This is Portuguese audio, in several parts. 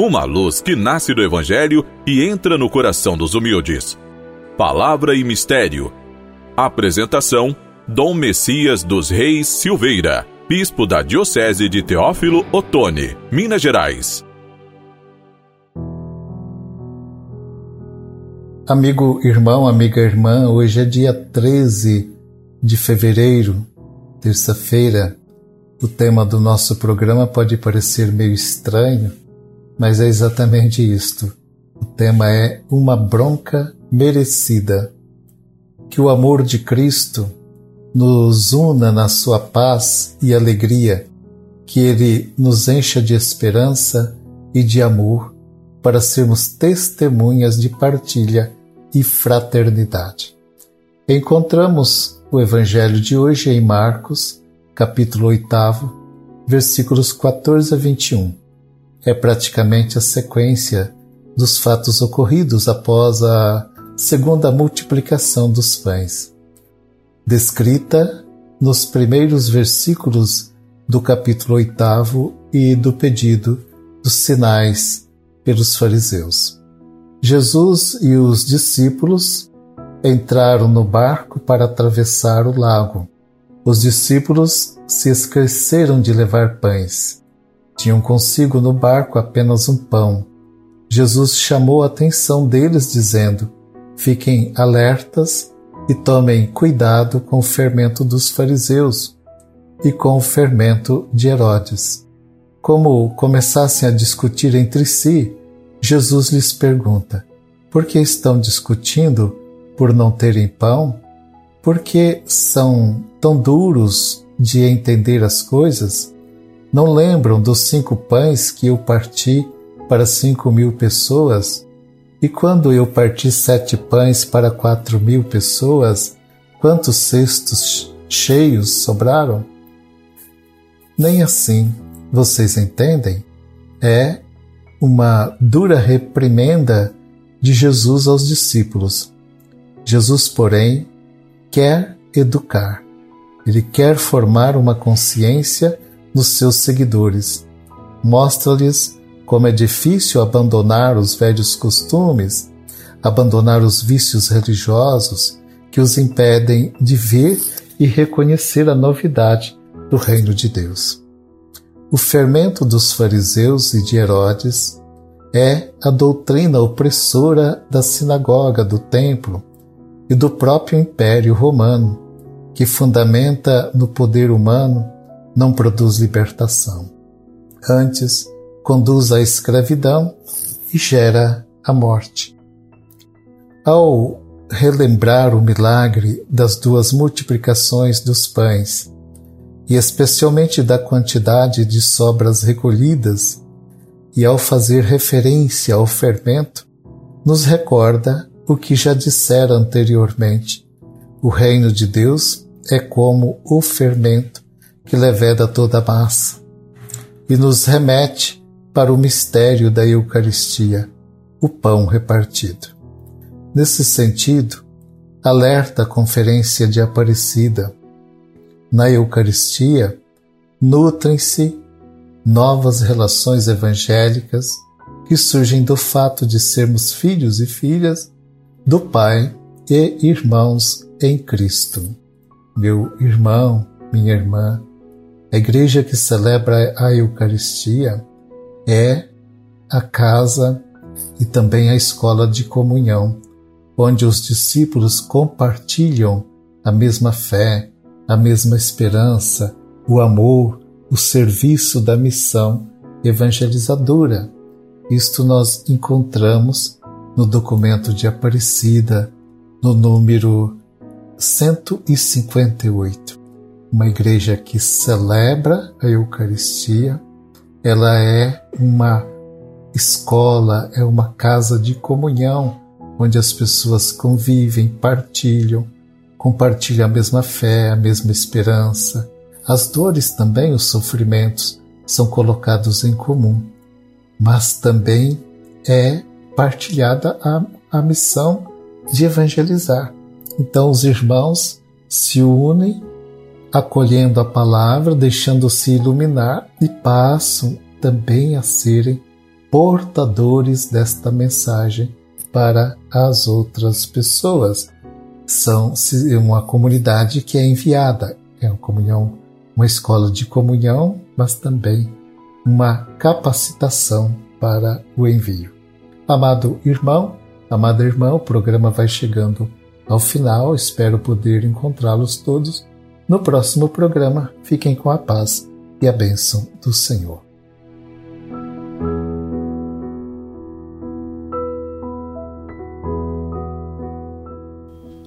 uma luz que nasce do Evangelho e entra no coração dos humildes. Palavra e Mistério. Apresentação: Dom Messias dos Reis Silveira, Bispo da Diocese de Teófilo Otoni, Minas Gerais. Amigo irmão, amiga irmã, hoje é dia 13 de fevereiro, terça-feira. O tema do nosso programa pode parecer meio estranho, mas é exatamente isto. O tema é uma bronca merecida. Que o amor de Cristo nos una na sua paz e alegria, que Ele nos encha de esperança e de amor para sermos testemunhas de partilha e fraternidade. Encontramos o Evangelho de hoje em Marcos, capítulo 8, versículos 14 a 21 é praticamente a sequência dos fatos ocorridos após a segunda multiplicação dos pães, descrita nos primeiros versículos do capítulo 8 e do pedido dos sinais pelos fariseus. Jesus e os discípulos entraram no barco para atravessar o lago. Os discípulos se esqueceram de levar pães tinham consigo no barco apenas um pão. Jesus chamou a atenção deles, dizendo: Fiquem alertas e tomem cuidado com o fermento dos fariseus e com o fermento de Herodes. Como começassem a discutir entre si, Jesus lhes pergunta: Por que estão discutindo por não terem pão? Por que são tão duros de entender as coisas? Não lembram dos cinco pães que eu parti para cinco mil pessoas? E quando eu parti sete pães para quatro mil pessoas, quantos cestos cheios sobraram? Nem assim vocês entendem? É uma dura reprimenda de Jesus aos discípulos. Jesus, porém, quer educar. Ele quer formar uma consciência nos seus seguidores. Mostra-lhes como é difícil abandonar os velhos costumes, abandonar os vícios religiosos que os impedem de ver e reconhecer a novidade do reino de Deus. O fermento dos fariseus e de Herodes é a doutrina opressora da sinagoga, do templo e do próprio Império Romano, que fundamenta no poder humano não produz libertação. Antes, conduz à escravidão e gera a morte. Ao relembrar o milagre das duas multiplicações dos pães, e especialmente da quantidade de sobras recolhidas, e ao fazer referência ao fermento, nos recorda o que já dissera anteriormente. O reino de Deus é como o fermento que leveda toda a massa, e nos remete para o mistério da Eucaristia, o pão repartido. Nesse sentido, alerta a Conferência de Aparecida. Na Eucaristia, nutrem-se novas relações evangélicas que surgem do fato de sermos filhos e filhas do Pai e irmãos em Cristo. Meu irmão, minha irmã, a igreja que celebra a Eucaristia é a casa e também a escola de comunhão, onde os discípulos compartilham a mesma fé, a mesma esperança, o amor, o serviço da missão evangelizadora. Isto nós encontramos no documento de Aparecida, no número 158 uma igreja que celebra a Eucaristia, ela é uma escola, é uma casa de comunhão, onde as pessoas convivem, partilham, compartilham a mesma fé, a mesma esperança. As dores também, os sofrimentos, são colocados em comum, mas também é partilhada a, a missão de evangelizar. Então, os irmãos se unem acolhendo a palavra, deixando-se iluminar e passam também a serem portadores desta mensagem para as outras pessoas. São uma comunidade que é enviada, é uma comunhão, uma escola de comunhão, mas também uma capacitação para o envio. Amado irmão, amada irmã, o programa vai chegando ao final, espero poder encontrá-los todos no próximo programa. Fiquem com a paz e a bênção do Senhor.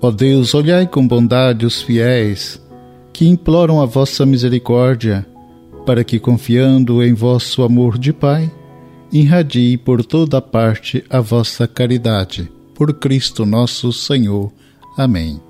Ó Deus, olhai com bondade os fiéis que imploram a vossa misericórdia, para que, confiando em vosso amor de Pai, irradie por toda parte a vossa caridade. Por Cristo nosso Senhor. Amém.